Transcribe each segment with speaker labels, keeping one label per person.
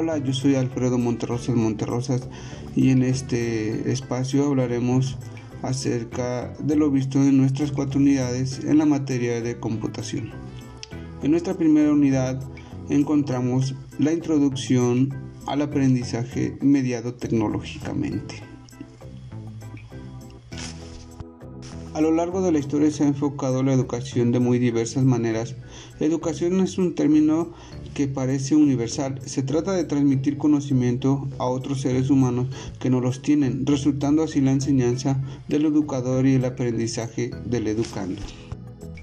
Speaker 1: Hola, yo soy Alfredo Monterrosas Monterrosas y en este espacio hablaremos acerca de lo visto en nuestras cuatro unidades en la materia de computación. En nuestra primera unidad encontramos la introducción al aprendizaje mediado tecnológicamente. A lo largo de la historia se ha enfocado la educación de muy diversas maneras. educación es un término que parece universal. Se trata de transmitir conocimiento a otros seres humanos que no los tienen, resultando así la enseñanza del educador y el aprendizaje del educando.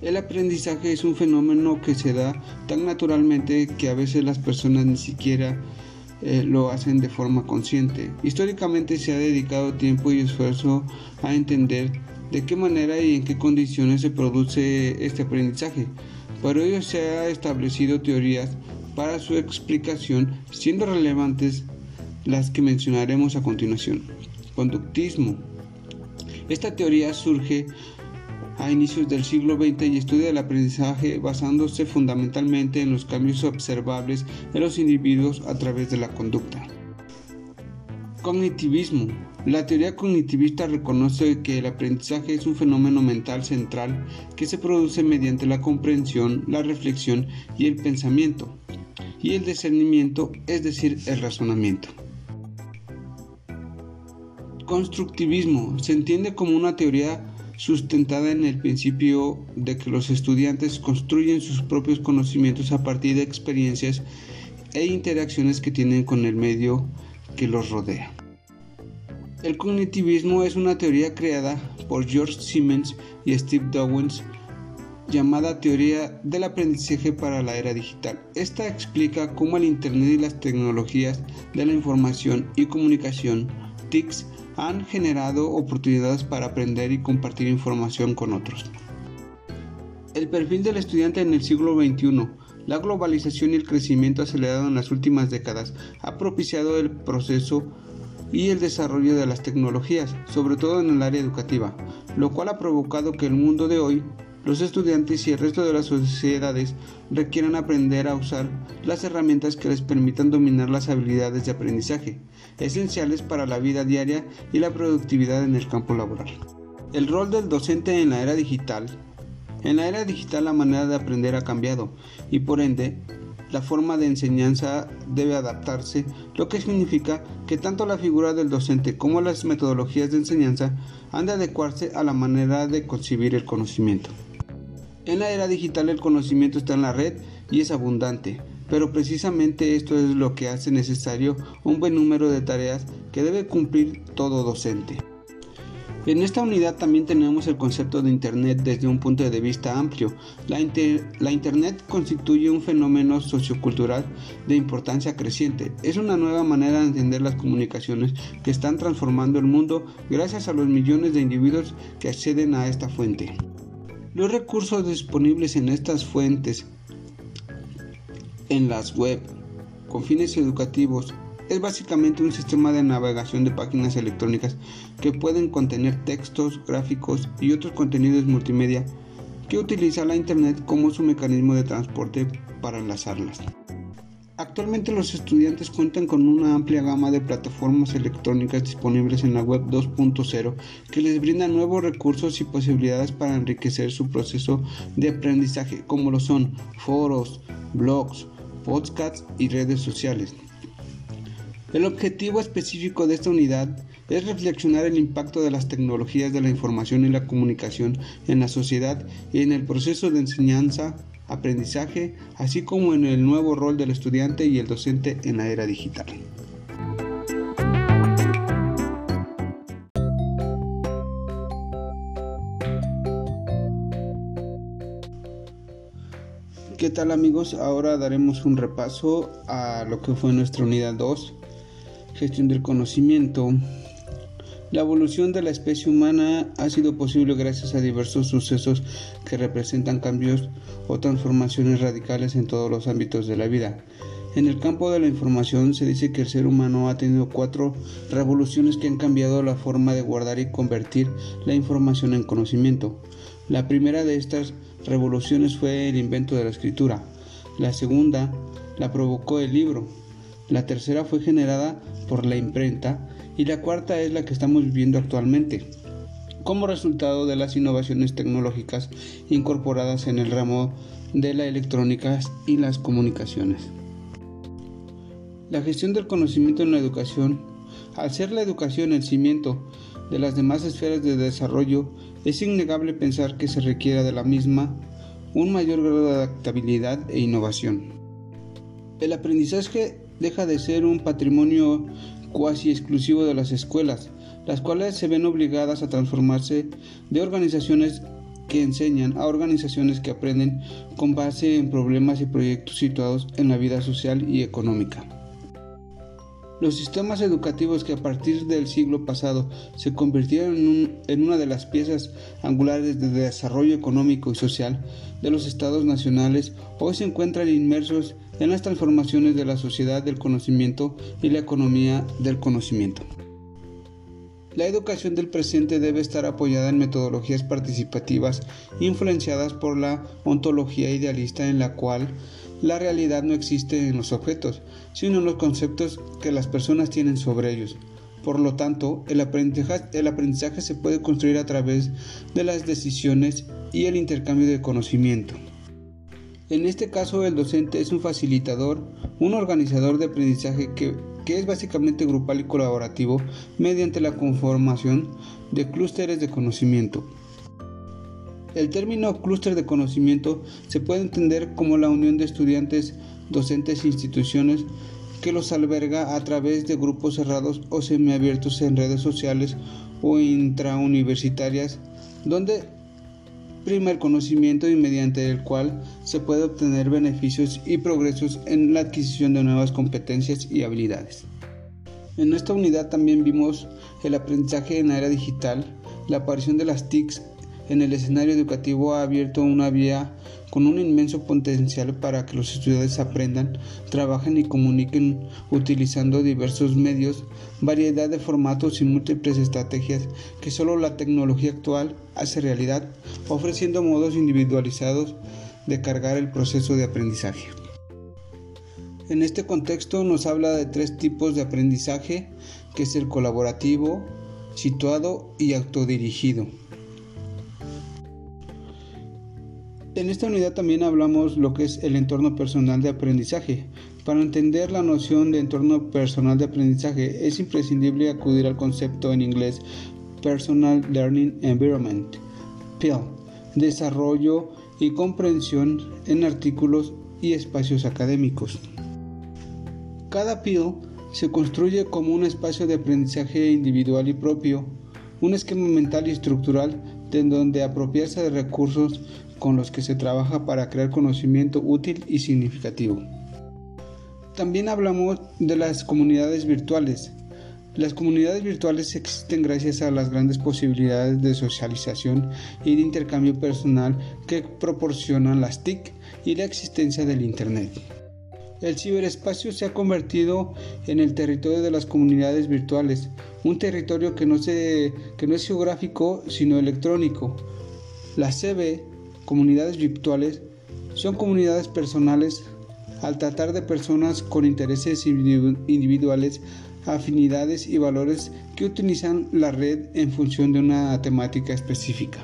Speaker 1: El aprendizaje es un fenómeno que se da tan naturalmente que a veces las personas ni siquiera eh, lo hacen de forma consciente. Históricamente se ha dedicado tiempo y esfuerzo a entender de qué manera y en qué condiciones se produce este aprendizaje. Por ello se ha establecido teorías para su explicación, siendo relevantes las que mencionaremos a continuación. Conductismo. Esta teoría surge a inicios del siglo XX y estudia el aprendizaje basándose fundamentalmente en los cambios observables de los individuos a través de la conducta. Cognitivismo. La teoría cognitivista reconoce que el aprendizaje es un fenómeno mental central que se produce mediante la comprensión, la reflexión y el pensamiento, y el discernimiento, es decir, el razonamiento. Constructivismo se entiende como una teoría sustentada en el principio de que los estudiantes construyen sus propios conocimientos a partir de experiencias e interacciones que tienen con el medio que los rodea. El cognitivismo es una teoría creada por George Siemens y Steve Dowens llamada teoría del aprendizaje para la era digital. Esta explica cómo el Internet y las tecnologías de la información y comunicación, TICs, han generado oportunidades para aprender y compartir información con otros. El perfil del estudiante en el siglo XXI la globalización y el crecimiento acelerado en las últimas décadas ha propiciado el proceso y el desarrollo de las tecnologías, sobre todo en el área educativa, lo cual ha provocado que el mundo de hoy, los estudiantes y el resto de las sociedades requieran aprender a usar las herramientas que les permitan dominar las habilidades de aprendizaje, esenciales para la vida diaria y la productividad en el campo laboral. El rol del docente en la era digital en la era digital la manera de aprender ha cambiado y por ende la forma de enseñanza debe adaptarse, lo que significa que tanto la figura del docente como las metodologías de enseñanza han de adecuarse a la manera de concebir el conocimiento. En la era digital el conocimiento está en la red y es abundante, pero precisamente esto es lo que hace necesario un buen número de tareas que debe cumplir todo docente. En esta unidad también tenemos el concepto de Internet desde un punto de vista amplio. La, Internet constituye un fenómeno sociocultural de importancia creciente. Es una nueva manera de entender las comunicaciones que están transformando el mundo gracias a los millones de individuos que acceden a esta fuente. Los recursos disponibles en estas fuentes, en las web, con fines educativos, es básicamente un sistema de navegación de páginas electrónicas que pueden contener textos, gráficos y otros contenidos multimedia que utiliza la Internet como su mecanismo de transporte para enlazarlas. Actualmente los estudiantes cuentan con una amplia gama de plataformas electrónicas disponibles en la web 2.0 que les brindan nuevos recursos y posibilidades para enriquecer su proceso de aprendizaje como lo son foros, blogs, podcasts y redes sociales. El objetivo específico de esta unidad es reflexionar el impacto de las tecnologías de la información y la comunicación en la sociedad y en el proceso de enseñanza, aprendizaje, así como en el nuevo rol del estudiante y el docente en la era digital. ¿Qué tal amigos? Ahora daremos un repaso a lo que fue nuestra unidad 2 gestión del conocimiento. La evolución de la especie humana ha sido posible gracias a diversos sucesos que representan cambios o transformaciones radicales en todos los ámbitos de la vida. En el campo de la información se dice que el ser humano ha tenido cuatro revoluciones que han cambiado la forma de guardar y convertir la información en conocimiento. La primera de estas revoluciones fue el invento de la escritura. La segunda la provocó el libro. la tercera fue generada por la imprenta y la cuarta es la que estamos viviendo actualmente, como resultado de las innovaciones tecnológicas incorporadas en el ramo de la electrónica y las comunicaciones. La gestión del conocimiento en la educación, al ser la educación el cimiento de las demás esferas de desarrollo, es innegable pensar que se requiera de la misma un mayor grado de adaptabilidad e innovación. El aprendizaje deja de ser un patrimonio cuasi exclusivo de las escuelas, las cuales se ven obligadas a transformarse de organizaciones que enseñan a organizaciones que aprenden con base en problemas y proyectos situados en la vida social y económica. Los sistemas educativos que a partir del siglo pasado se convirtieron en, una de las piezas angulares de desarrollo económico y social de los estados nacionales hoy se encuentran inmersos en las transformaciones de la sociedad del conocimiento y la economía del conocimiento. La educación del presente debe estar apoyada en metodologías participativas influenciadas por la ontología idealista en la cual la realidad no existe en los objetos, sino en los conceptos que las personas tienen sobre ellos. Por lo tanto, el aprendizaje, se puede construir a través de las decisiones y el intercambio de conocimiento. En este caso, el docente es un facilitador, un organizador de aprendizaje que, que es básicamente grupal y colaborativo mediante la conformación de clústeres de conocimiento. El término clúster de conocimiento se puede entender como la unión de estudiantes, docentes e instituciones que los alberga a través de grupos cerrados o semiabiertos en redes sociales o intrauniversitarias, donde prima el conocimiento y mediante el cual se puede obtener beneficios y progresos en la adquisición de nuevas competencias y habilidades. En esta unidad también vimos el aprendizaje en la era digital, la aparición de las TICs en el escenario educativo ha abierto una vía con un inmenso potencial para que los estudiantes aprendan, trabajen y comuniquen utilizando diversos medios, variedad de formatos y múltiples estrategias que solo la tecnología actual hace realidad, ofreciendo modos individualizados de cargar el proceso de aprendizaje. En este contexto nos habla de tres tipos de aprendizaje, que es el colaborativo, situado y autodirigido. En esta unidad también hablamos lo que es el entorno personal de aprendizaje. Para entender la noción de entorno personal de aprendizaje es imprescindible acudir al concepto en inglés Personal Learning Environment, PIL, desarrollo y comprensión en artículos y espacios académicos. Cada PIL se construye como un espacio de aprendizaje individual y propio, un esquema mental y estructural de donde apropiarse de recursos con los que se trabaja para crear conocimiento útil y significativo. También hablamos de las comunidades virtuales. Las comunidades virtuales existen gracias a las grandes posibilidades de socialización y de intercambio personal que proporcionan las TIC y la existencia del Internet. El ciberespacio se ha convertido en el territorio de las comunidades virtuales, un territorio que no, que no es geográfico sino electrónico. La CB comunidades virtuales son comunidades personales al tratar de personas con intereses individuales, afinidades y valores que utilizan la red en función de una temática específica.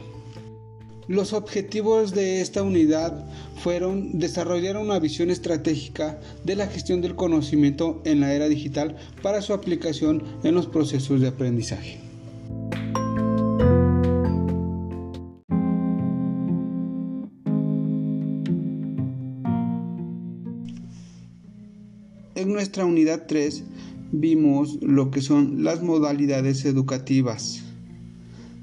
Speaker 1: Los objetivos de esta unidad fueron desarrollar una visión estratégica de la gestión del conocimiento en la era digital para su aplicación en los procesos de aprendizaje. Nuestra unidad 3 vimos lo que son las modalidades educativas.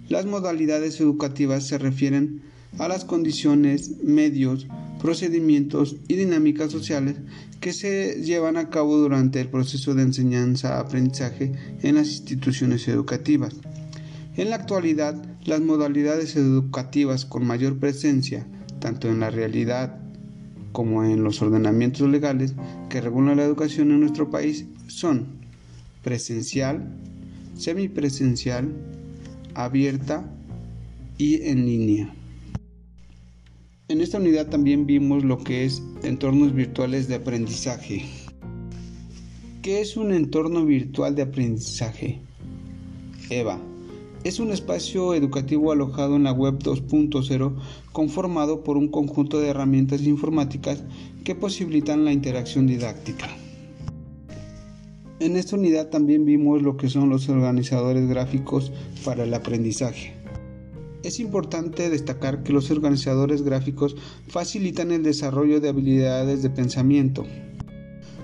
Speaker 1: Las modalidades educativas se refieren a las condiciones, medios, procedimientos y dinámicas sociales que se llevan a cabo durante el proceso de enseñanza-aprendizaje en las instituciones educativas. En la actualidad, las modalidades educativas con mayor presencia, tanto en la realidad como en los ordenamientos legales que regulan la educación en nuestro país son presencial, semipresencial, abierta y en línea. En esta unidad también vimos lo que es entornos virtuales de aprendizaje. ¿Qué es un entorno virtual de aprendizaje? EVA. Es un espacio educativo alojado en la web 2.0 conformado por un conjunto de herramientas informáticas que posibilitan la interacción didáctica. En esta unidad también vimos lo que son los organizadores gráficos para el aprendizaje. Es importante destacar que los organizadores gráficos facilitan el desarrollo de habilidades de pensamiento.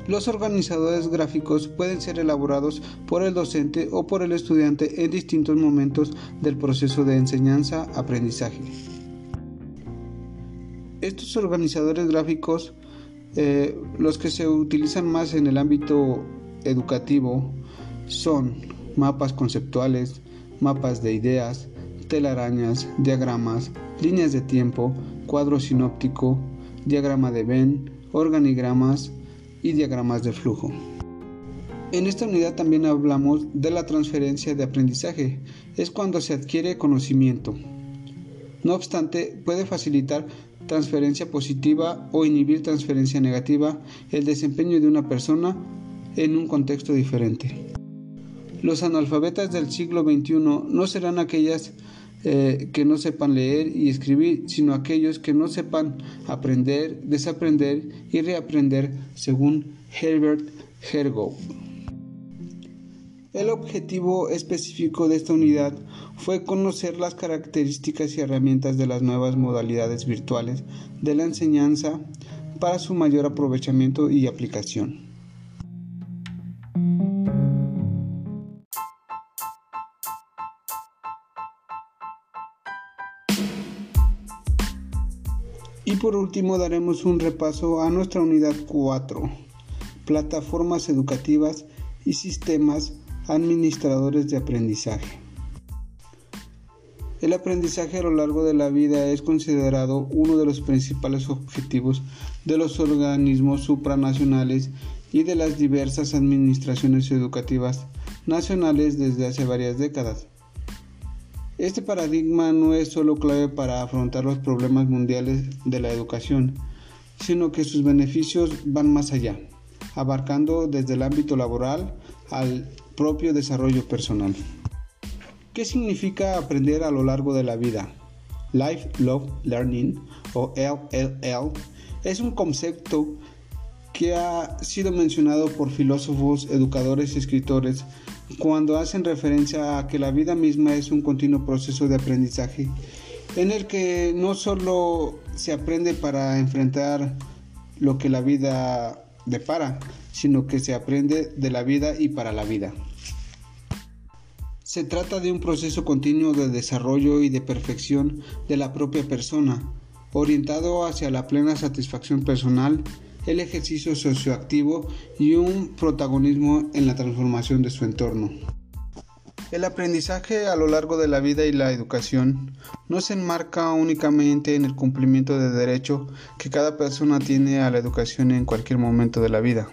Speaker 1: Los organizadores gráficos pueden ser elaborados por el docente o por el estudiante en distintos momentos del proceso de enseñanza-aprendizaje. Estos organizadores gráficos, eh, los que se utilizan más en el ámbito educativo, son mapas conceptuales, mapas de ideas, telarañas, diagramas, líneas de tiempo, cuadro sinóptico, diagrama de Venn, organigramas y diagramas de flujo. En esta unidad también hablamos de la transferencia de aprendizaje. Es cuando se adquiere conocimiento. No obstante, puede facilitar transferencia positiva o inhibir transferencia negativa el desempeño de una persona en un contexto diferente. Los analfabetas del siglo XXI no serán aquellas eh, que no sepan leer y escribir, sino aquellos que no sepan aprender, desaprender y reaprender, según Herbert Hergov. El objetivo específico de esta unidad fue conocer las características y herramientas de las nuevas modalidades virtuales de la enseñanza para su mayor aprovechamiento y aplicación. Y por último daremos un repaso a nuestra unidad 4, plataformas educativas y sistemas administradores de aprendizaje. El aprendizaje a lo largo de la vida es considerado uno de los principales objetivos de los organismos supranacionales y de las diversas administraciones educativas nacionales desde hace varias décadas. Este paradigma no es solo clave para afrontar los problemas mundiales de la educación, sino que sus beneficios van más allá, abarcando desde el ámbito laboral al propio desarrollo personal. ¿Qué significa aprender a lo largo de la vida? Lifelong Learning o LLL es un concepto que ha sido mencionado por filósofos, educadores y escritores cuando hacen referencia a que la vida misma es un continuo proceso de aprendizaje en el que no solo se aprende para enfrentar lo que la vida depara, sino que se aprende de la vida y para la vida. Se trata de un proceso continuo de desarrollo y de perfección de la propia persona, orientado hacia la plena satisfacción personal el ejercicio socioactivo y un protagonismo en la transformación de su entorno. El aprendizaje a lo largo de la vida y la educación no se enmarca únicamente en el cumplimiento de derecho que cada persona tiene a la educación en cualquier momento de la vida.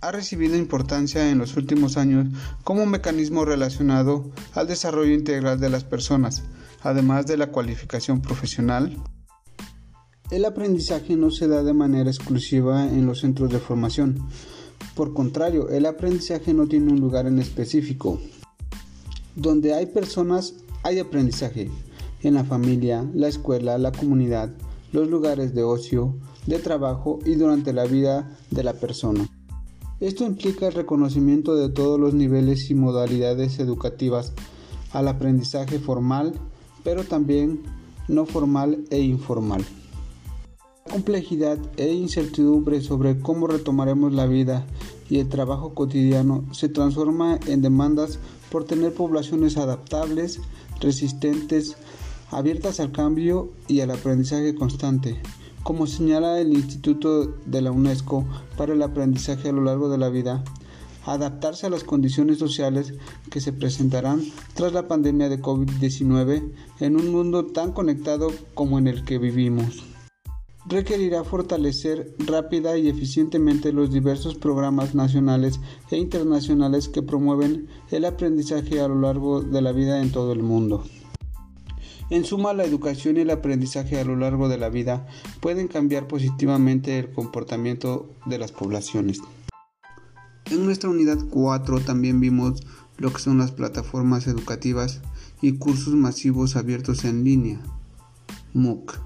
Speaker 1: Ha recibido importancia en los últimos años como un mecanismo relacionado al desarrollo integral de las personas, además de la cualificación profesional, el aprendizaje no se da de manera exclusiva en los centros de formación. Por contrario, el aprendizaje no tiene un lugar en específico. Donde hay personas, hay aprendizaje. En la familia, la escuela, la comunidad, los lugares de ocio, de trabajo y durante la vida de la persona. Esto implica el reconocimiento de todos los niveles y modalidades educativas al aprendizaje formal, pero también no formal e informal complejidad e incertidumbre sobre cómo retomaremos la vida y el trabajo cotidiano se transforma en demandas por tener poblaciones adaptables, resistentes, abiertas al cambio y al aprendizaje constante. Como señala el Instituto de la UNESCO para el Aprendizaje a lo largo de la vida, adaptarse a las condiciones sociales que se presentarán tras la pandemia de COVID-19 en un mundo tan conectado como en el que vivimos requerirá fortalecer rápida y eficientemente los diversos programas nacionales e internacionales que promueven el aprendizaje a lo largo de la vida en todo el mundo. En suma, la educación y el aprendizaje a lo largo de la vida pueden cambiar positivamente el comportamiento de las poblaciones. En nuestra unidad 4 también vimos lo que son las plataformas educativas y cursos masivos abiertos en línea, MOOC.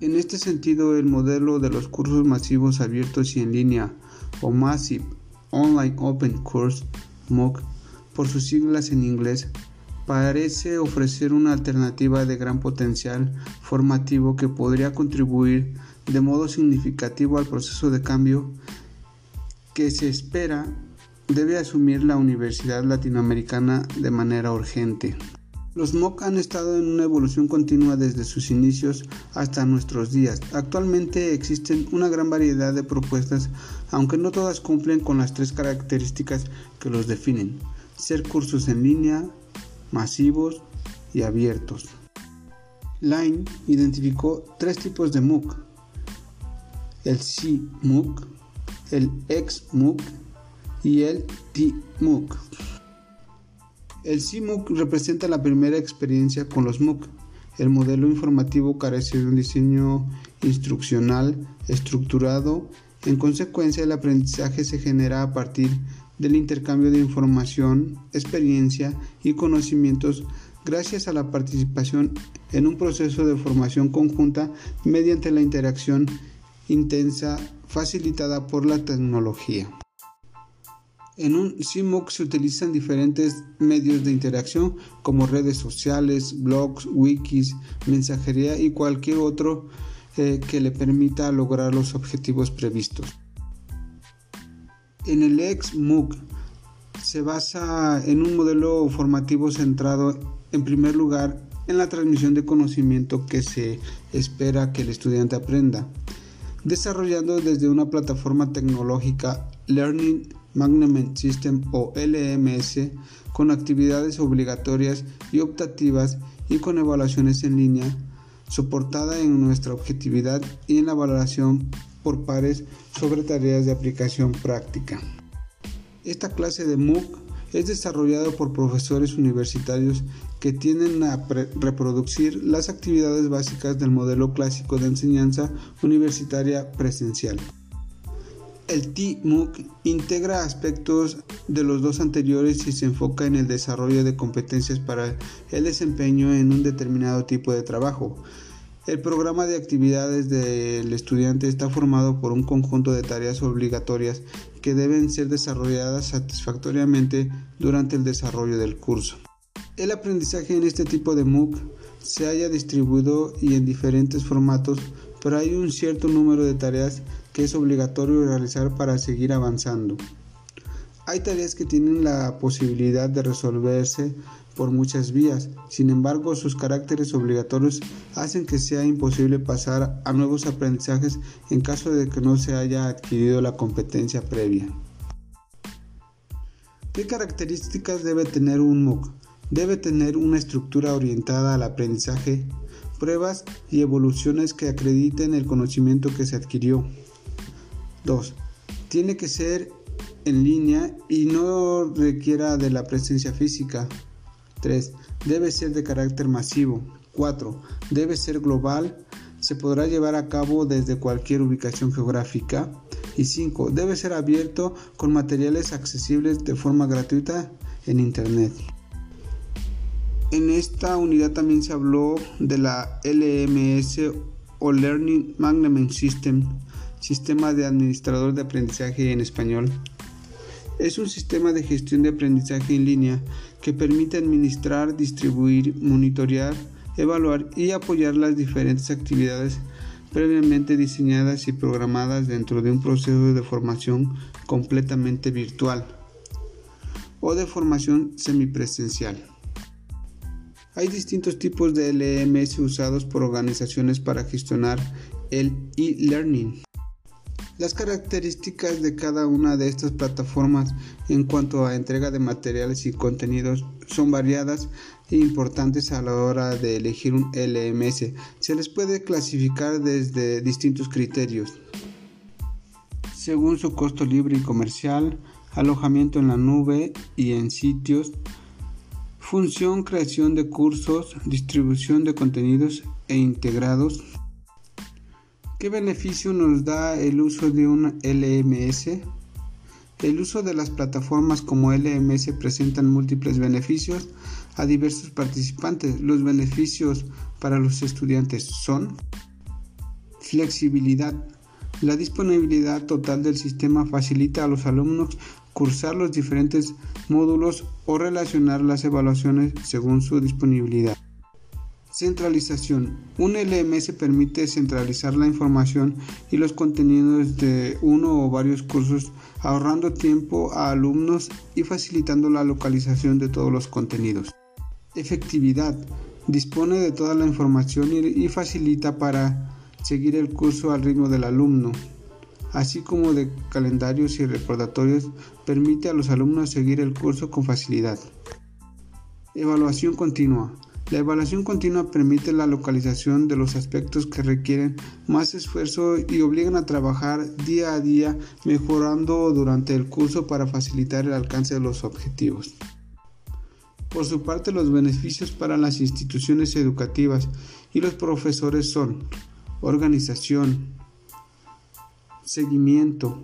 Speaker 1: En este sentido, el modelo de los cursos masivos abiertos y en línea o Massive Online Open Course MOOC por sus siglas en inglés parece ofrecer una alternativa de gran potencial formativo que podría contribuir de modo significativo al proceso de cambio que se espera debe asumir la Universidad Latinoamericana de manera urgente. Los MOOC han estado en una evolución continua desde sus inicios hasta nuestros días. Actualmente existen una gran variedad de propuestas, aunque no todas cumplen con las tres características que los definen. Ser cursos en línea, masivos y abiertos. Line identificó tres tipos de MOOC. El C-MOOC, el X-MOOC y el T-MOOC. El CMOOC representa la primera experiencia con los MOOC. El modelo informativo carece de un diseño instruccional estructurado. En consecuencia, el aprendizaje se genera a partir del intercambio de información, experiencia y conocimientos gracias a la participación en un proceso de formación conjunta mediante la interacción intensa facilitada por la tecnología. En un CMOOC se utilizan diferentes medios de interacción como redes sociales, blogs, wikis, mensajería y cualquier otro eh, que le permita lograr los objetivos previstos. En el ex MOOC se basa en un modelo formativo centrado en primer lugar en la transmisión de conocimiento que se espera que el estudiante aprenda, desarrollando desde una plataforma tecnológica Learning Management System o LMS con actividades obligatorias y optativas y con evaluaciones en línea, soportada en nuestra objetividad y en la valoración por pares sobre tareas de aplicación práctica. Esta clase de MOOC es desarrollado por profesores universitarios que tienden a reproducir las actividades básicas del modelo clásico de enseñanza universitaria presencial. El T-MOOC integra aspectos de los dos anteriores y se enfoca en el desarrollo de competencias para el desempeño en un determinado tipo de trabajo. El programa de actividades del estudiante está formado por un conjunto de tareas obligatorias que deben ser desarrolladas satisfactoriamente durante el desarrollo del curso. El aprendizaje en este tipo de MOOC se haya distribuido y en diferentes formatos, pero hay un cierto número de tareas que es obligatorio realizar para seguir avanzando. Hay tareas que tienen la posibilidad de resolverse por muchas vías, sin embargo sus caracteres obligatorios hacen que sea imposible pasar a nuevos aprendizajes en caso de que no se haya adquirido la competencia previa. ¿Qué características debe tener un MOOC? Debe tener una estructura orientada al aprendizaje, pruebas y evoluciones que acrediten el conocimiento que se adquirió. 2. Tiene que ser en línea y no requiera de la presencia física. 3. Debe ser de carácter masivo. 4. Debe ser global. Se podrá llevar a cabo desde cualquier ubicación geográfica. Y 5. Debe ser abierto con materiales accesibles de forma gratuita en Internet. En esta unidad también se habló de la LMS o Learning Management System Sistema de Administrador de Aprendizaje en español. Es un sistema de gestión de aprendizaje en línea que permite administrar, distribuir, monitorear, evaluar y apoyar las diferentes actividades previamente diseñadas y programadas dentro de un proceso de formación completamente virtual o de formación semipresencial. Hay distintos tipos de LMS usados por organizaciones para gestionar el e-learning. Las características de cada una de estas plataformas en cuanto a entrega de materiales y contenidos son variadas e importantes a la hora de elegir un LMS. Se les puede clasificar desde distintos criterios. Según su costo libre y comercial, alojamiento en la nube y en sitios, función, creación de cursos, distribución de contenidos e integrados, ¿Qué beneficio nos da el uso de un LMS? El uso de las plataformas como LMS presentan múltiples beneficios a diversos participantes. Los beneficios para los estudiantes son flexibilidad. La disponibilidad total del sistema facilita a los alumnos cursar los diferentes módulos o relacionar las evaluaciones según su disponibilidad. Centralización. Un LMS permite centralizar la información y los contenidos de uno o varios cursos, ahorrando tiempo a alumnos y facilitando la localización de todos los contenidos. Efectividad. Dispone de toda la información y facilita para seguir el curso al ritmo del alumno, así como de calendarios y recordatorios, permite a los alumnos seguir el curso con facilidad. Evaluación continua. La evaluación continua permite la localización de los aspectos que requieren más esfuerzo y obligan a trabajar día a día mejorando durante el curso para facilitar el alcance de los objetivos. Por su parte, los beneficios para las instituciones educativas y los profesores son organización, seguimiento,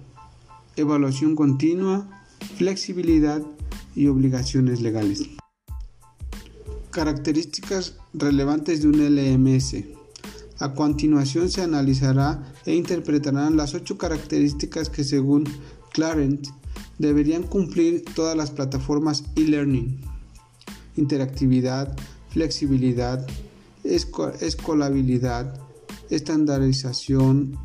Speaker 1: evaluación continua, flexibilidad y obligaciones legales. Características relevantes de un LMS. A continuación se analizará e interpretarán las ocho características que según Clarent deberían cumplir todas las plataformas e-learning. Interactividad, flexibilidad, escolabilidad, estandarización,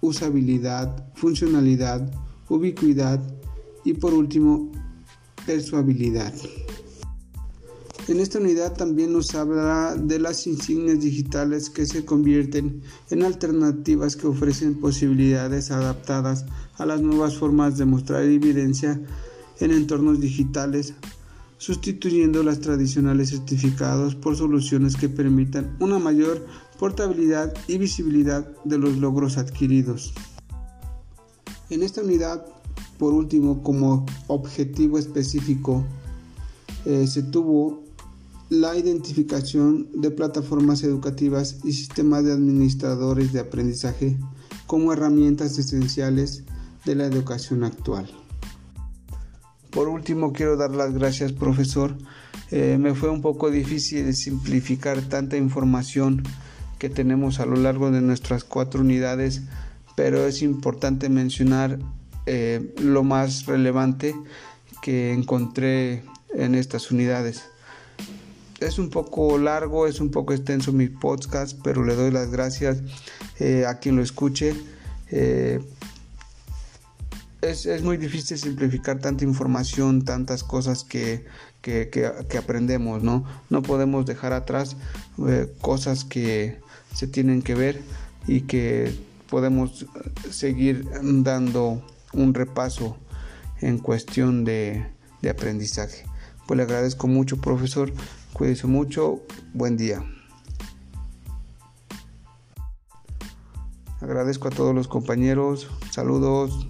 Speaker 1: usabilidad, funcionalidad, ubicuidad y por último persuabilidad. En esta unidad también nos hablará de las insignias digitales que se convierten en alternativas que ofrecen posibilidades adaptadas a las nuevas formas de mostrar evidencia en entornos digitales, sustituyendo las tradicionales certificados por soluciones que permitan una mayor portabilidad y visibilidad de los logros adquiridos. En esta unidad, por último, como objetivo específico, eh, se tuvo la identificación de plataformas educativas y sistemas de administradores de aprendizaje como herramientas esenciales de la educación actual. Por último, quiero dar las gracias, profesor. Eh, me fue un poco difícil simplificar tanta información que tenemos a lo largo de nuestras cuatro unidades, pero es importante mencionar eh, lo más relevante que encontré en estas unidades es un poco largo, es un poco extenso mi podcast, pero le doy las gracias eh, a quien lo escuche. Eh, es, muy difícil simplificar tanta información, tantas cosas que, aprendemos, ¿no? No podemos dejar atrás eh, cosas que se tienen que ver y que podemos seguir dando un repaso en cuestión de, de aprendizaje. Pues le agradezco mucho, profesor. Cuídense mucho. Buen día. Agradezco a todos los compañeros. Saludos.